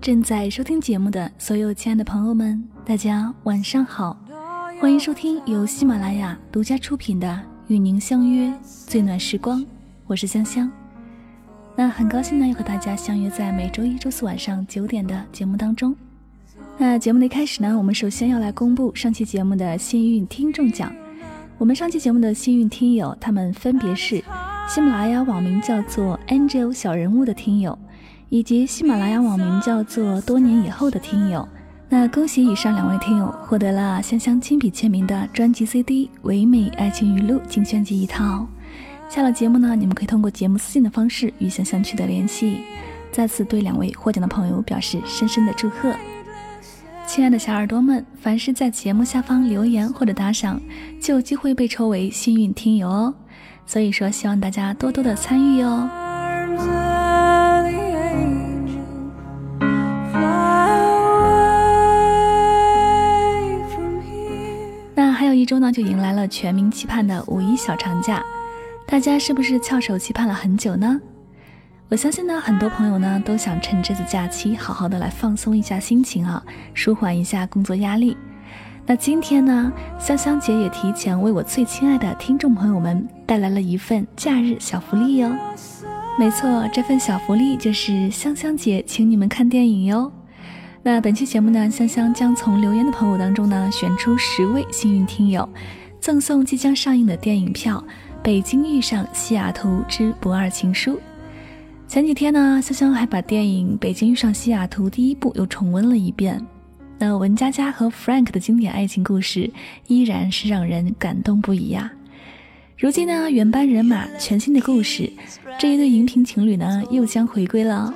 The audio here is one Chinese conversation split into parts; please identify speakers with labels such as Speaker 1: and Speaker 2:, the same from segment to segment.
Speaker 1: 正在收听节目的所有亲爱的朋友们，大家晚上好，欢迎收听由喜马拉雅独家出品的《与您相约最暖时光》，我是香香。那很高兴呢，又和大家相约在每周一、周四晚上九点的节目当中。那节目的一开始呢，我们首先要来公布上期节目的幸运听众奖。我们上期节目的幸运听友，他们分别是喜马拉雅网名叫做 Angel 小人物的听友。以及喜马拉雅网名叫做“多年以后”的听友，那恭喜以上两位听友获得了香香亲笔签名的专辑 CD《唯美爱情语录精选集》一套。下了节目呢，你们可以通过节目私信的方式与香香取得联系。再次对两位获奖的朋友表示深深的祝贺。亲爱的小耳朵们，凡是在节目下方留言或者打赏，就有机会被抽为幸运听友哦。所以说，希望大家多多的参与哦。一周呢，就迎来了全民期盼的五一小长假，大家是不是翘首期盼了很久呢？我相信呢，很多朋友呢都想趁这次假期好好的来放松一下心情啊，舒缓一下工作压力。那今天呢，香香姐也提前为我最亲爱的听众朋友们带来了一份假日小福利哟。没错，这份小福利就是香香姐请你们看电影哟。那本期节目呢，香香将从留言的朋友当中呢选出十位幸运听友，赠送即将上映的电影票《北京遇上西雅图之不二情书》。前几天呢，香香还把电影《北京遇上西雅图》第一部又重温了一遍。那文佳佳和 Frank 的经典爱情故事依然是让人感动不已呀。如今呢，原班人马，全新的故事，这一对荧屏情侣呢又将回归了。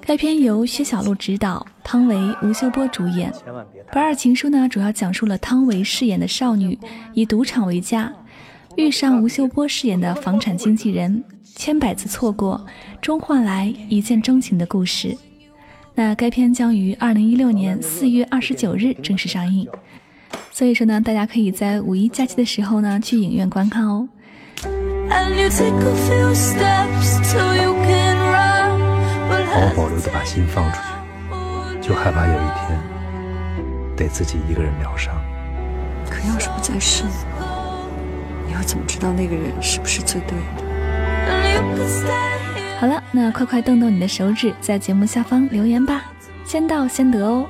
Speaker 1: 该片由薛晓璐执导，汤唯、吴秀波主演。《不二情书》呢，主要讲述了汤唯饰演的少女以赌场为家，遇上吴秀波饰演的房产经纪人，千百次错过，终换来一见钟情的故事。那该片将于二零一六年四月二十九日正式上映，所以说呢，大家可以在五一假期的时候呢，去影院观看哦。
Speaker 2: 好保留的把心放出去，就害怕有一天得自己一个人疗伤。
Speaker 3: 可要是不在世，你又怎么知道那个人是不是最对的？
Speaker 1: 好了，那快快动动你的手指，在节目下方留言吧，先到先得哦。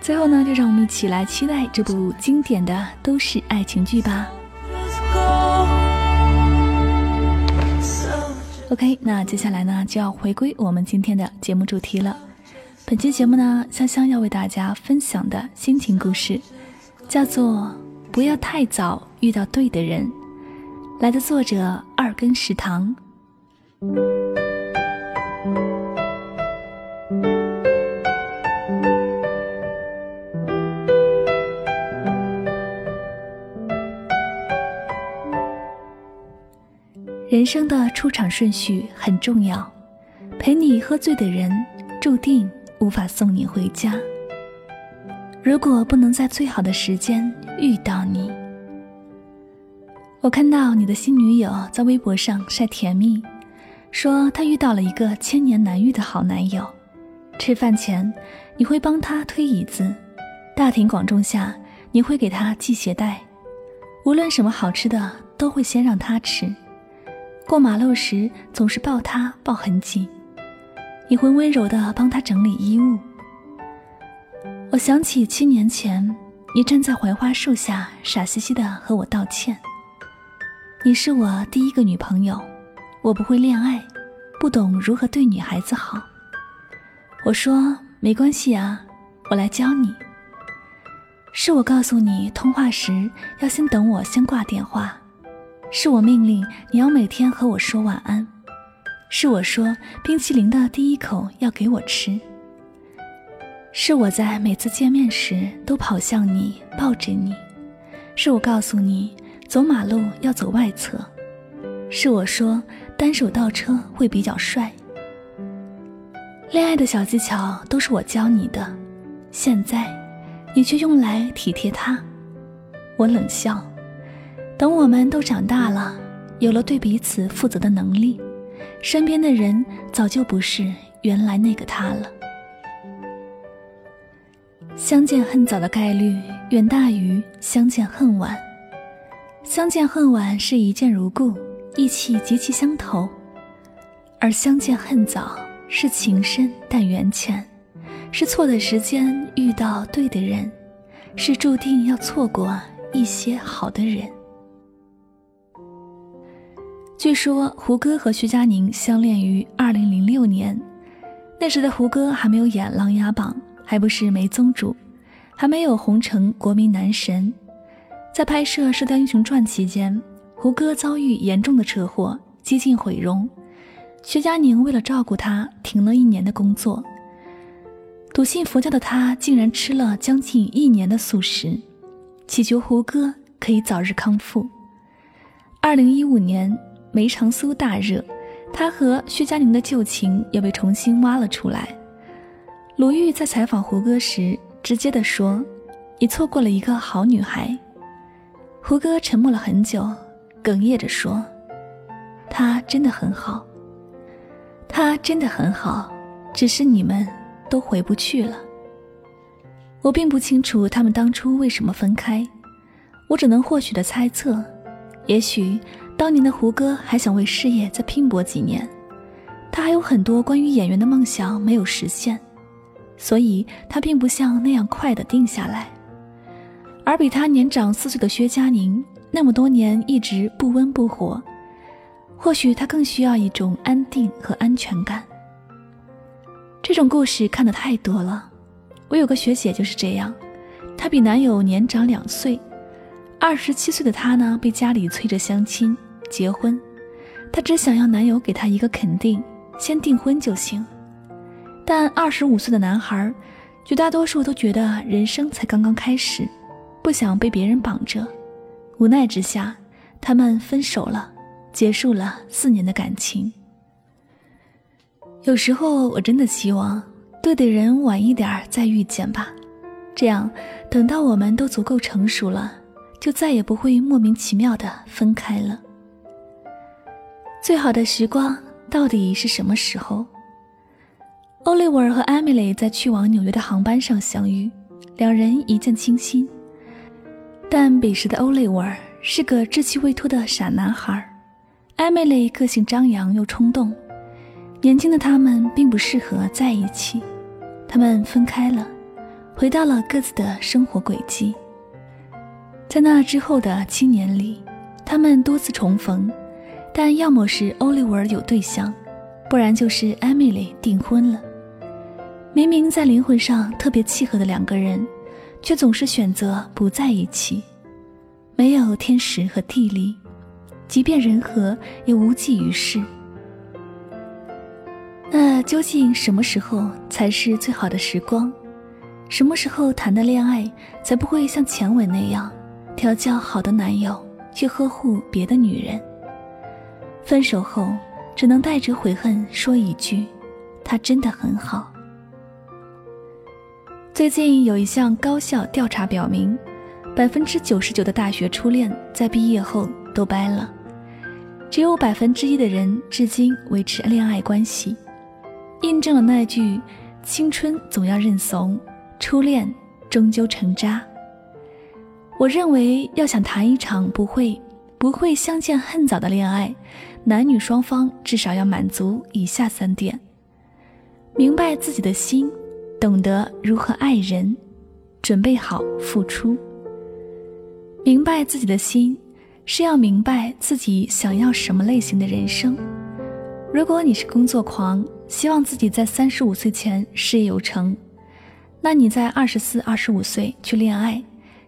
Speaker 1: 最后呢，就让我们一起来期待这部经典的都市爱情剧吧。OK，那接下来呢就要回归我们今天的节目主题了。本期节目呢，香香要为大家分享的心情故事，叫做《不要太早遇到对的人》，来的作者二根食堂。人生的出场顺序很重要，陪你喝醉的人注定无法送你回家。如果不能在最好的时间遇到你，我看到你的新女友在微博上晒甜蜜，说她遇到了一个千年难遇的好男友。吃饭前你会帮他推椅子，大庭广众下你会给他系鞋带，无论什么好吃的都会先让他吃。过马路时总是抱他抱很紧，你会温柔地帮他整理衣物。我想起七年前，你站在槐花树下，傻兮兮地和我道歉。你是我第一个女朋友，我不会恋爱，不懂如何对女孩子好。我说没关系啊，我来教你。是我告诉你通话时要先等我先挂电话。是我命令你要每天和我说晚安，是我说冰淇淋的第一口要给我吃，是我在每次见面时都跑向你抱着你，是我告诉你走马路要走外侧，是我说单手倒车会比较帅。恋爱的小技巧都是我教你的，现在你却用来体贴他，我冷笑。等我们都长大了，有了对彼此负责的能力，身边的人早就不是原来那个他了。相见恨早的概率远大于相见恨晚。相见恨晚是一见如故，意气极其相投；而相见恨早是情深但缘浅，是错的时间遇到对的人，是注定要错过一些好的人。据说胡歌和徐佳宁相恋于二零零六年，那时的胡歌还没有演《琅琊榜》，还不是梅宗主，还没有红成国民男神。在拍摄《射雕英雄传》期间，胡歌遭遇严重的车祸，几近毁容。徐佳宁为了照顾他，停了一年的工作。笃信佛教的他，竟然吃了将近一年的素食，祈求胡歌可以早日康复。二零一五年。梅长苏大热，他和薛佳凝的旧情也被重新挖了出来。鲁豫在采访胡歌时，直接的说：“你错过了一个好女孩。”胡歌沉默了很久，哽咽着说：“她真的很好，她真的很好，只是你们都回不去了。”我并不清楚他们当初为什么分开，我只能或许的猜测，也许。当年的胡歌还想为事业再拼搏几年，他还有很多关于演员的梦想没有实现，所以他并不像那样快的定下来。而比他年长四岁的薛佳凝，那么多年一直不温不火，或许他更需要一种安定和安全感。这种故事看得太多了，我有个学姐就是这样，她比男友年长两岁。二十七岁的她呢，被家里催着相亲结婚，她只想要男友给她一个肯定，先订婚就行。但二十五岁的男孩，绝大多数都觉得人生才刚刚开始，不想被别人绑着。无奈之下，他们分手了，结束了四年的感情。有时候我真的希望，对的人晚一点再遇见吧，这样等到我们都足够成熟了。就再也不会莫名其妙的分开了。最好的时光到底是什么时候？奥利维尔和艾米丽在去往纽约的航班上相遇，两人一见倾心。但彼时的欧利维尔是个稚气未脱的傻男孩，艾米丽个性张扬又冲动，年轻的他们并不适合在一起，他们分开了，回到了各自的生活轨迹。在那之后的七年里，他们多次重逢，但要么是奥利维尔有对象，不然就是艾米丽订婚了。明明在灵魂上特别契合的两个人，却总是选择不在一起。没有天时和地利，即便人和，也无济于事。那究竟什么时候才是最好的时光？什么时候谈的恋爱才不会像前文那样？调教好的男友去呵护别的女人，分手后只能带着悔恨说一句：“他真的很好。”最近有一项高校调查表明，百分之九十九的大学初恋在毕业后都掰了，只有百分之一的人至今维持恋爱关系，印证了那句：“青春总要认怂，初恋终究成渣。”我认为，要想谈一场不会不会相见恨早的恋爱，男女双方至少要满足以下三点：明白自己的心，懂得如何爱人，准备好付出。明白自己的心，是要明白自己想要什么类型的人生。如果你是工作狂，希望自己在三十五岁前事业有成，那你在二十四、二十五岁去恋爱。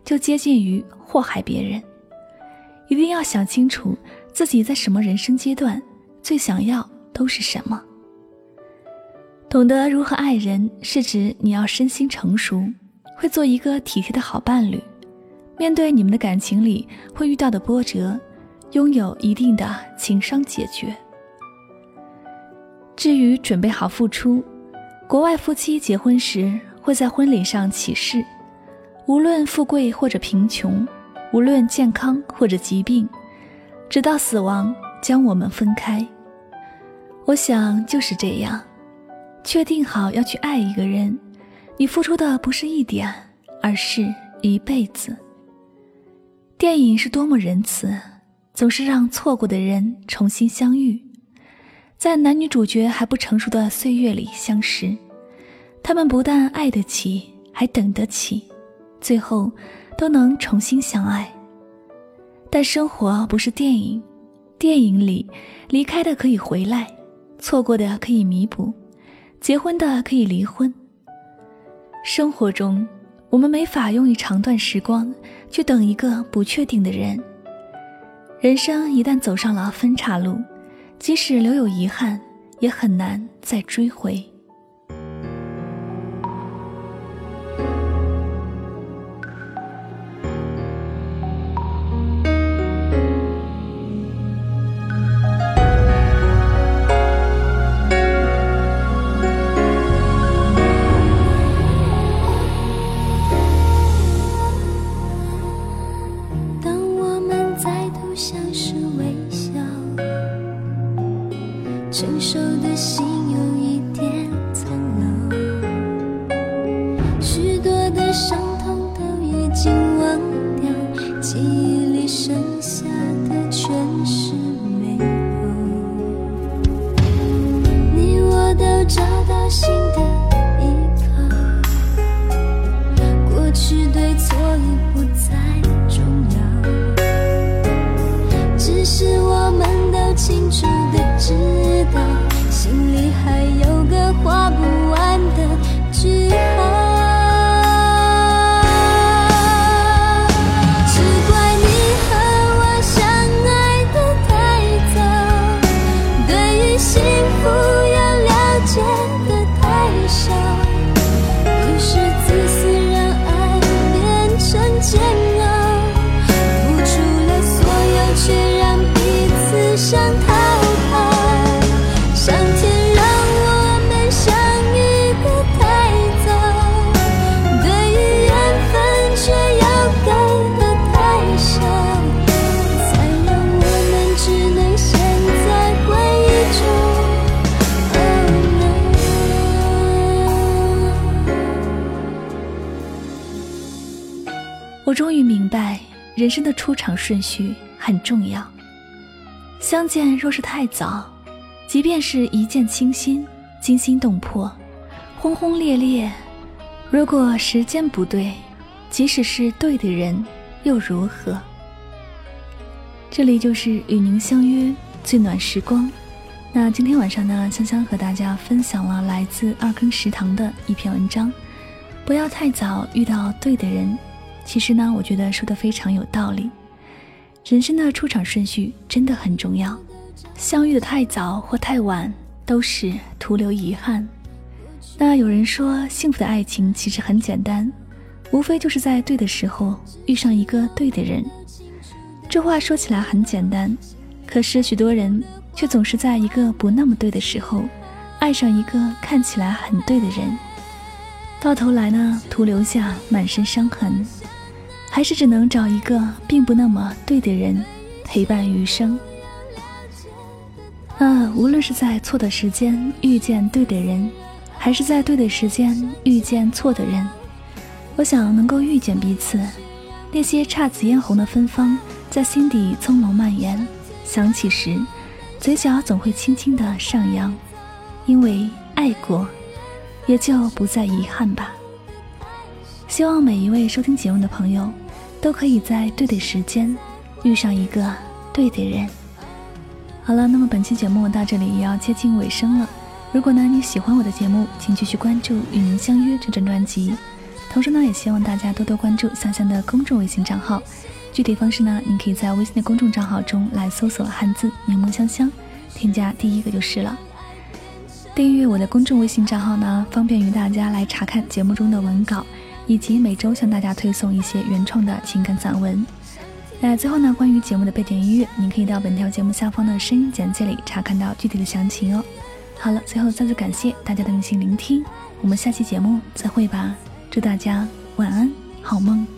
Speaker 1: 就接近于祸害别人，一定要想清楚自己在什么人生阶段最想要都是什么。懂得如何爱人，是指你要身心成熟，会做一个体贴的好伴侣，面对你们的感情里会遇到的波折，拥有一定的情商解决。至于准备好付出，国外夫妻结婚时会在婚礼上起誓。无论富贵或者贫穷，无论健康或者疾病，直到死亡将我们分开。我想就是这样，确定好要去爱一个人，你付出的不是一点，而是一辈子。电影是多么仁慈，总是让错过的人重新相遇，在男女主角还不成熟的岁月里相识。他们不但爱得起，还等得起，最后都能重新相爱。但生活不是电影，电影里离开的可以回来，错过的可以弥补，结婚的可以离婚。生活中，我们没法用一长段时光去等一个不确定的人。人生一旦走上了分岔路，即使留有遗憾，也很难再追回。我终于明白，人生的出场顺序很重要。相见若是太早，即便是一见倾心、惊心动魄、轰轰烈烈，如果时间不对，即使是对的人，又如何？这里就是与您相约最暖时光。那今天晚上呢，香香和大家分享了来自二更食堂的一篇文章：不要太早遇到对的人。其实呢，我觉得说的非常有道理。人生的出场顺序真的很重要，相遇的太早或太晚都是徒留遗憾。那有人说，幸福的爱情其实很简单，无非就是在对的时候遇上一个对的人。这话说起来很简单，可是许多人却总是在一个不那么对的时候，爱上一个看起来很对的人，到头来呢，徒留下满身伤痕。还是只能找一个并不那么对的人陪伴余生。啊，无论是在错的时间遇见对的人，还是在对的时间遇见错的人，我想能够遇见彼此，那些姹紫嫣红的芬芳在心底葱茏蔓延，想起时，嘴角总会轻轻的上扬，因为爱过，也就不再遗憾吧。希望每一位收听节目的朋友。都可以在对的时间遇上一个对的人。好了，那么本期节目到这里也要接近尾声了。如果呢你喜欢我的节目，请继续关注《与您相约》这张专辑。同时呢，也希望大家多多关注香香的公众微信账号。具体方式呢，您可以在微信的公众账号中来搜索汉字“柠檬香香”，添加第一个就是了。订阅我的公众微信账号呢，方便于大家来查看节目中的文稿。以及每周向大家推送一些原创的情感散文。那最后呢，关于节目的背景音乐，您可以到本条节目下方的声音简介里查看到具体的详情哦。好了，最后再次感谢大家的用心聆听，我们下期节目再会吧。祝大家晚安，好梦。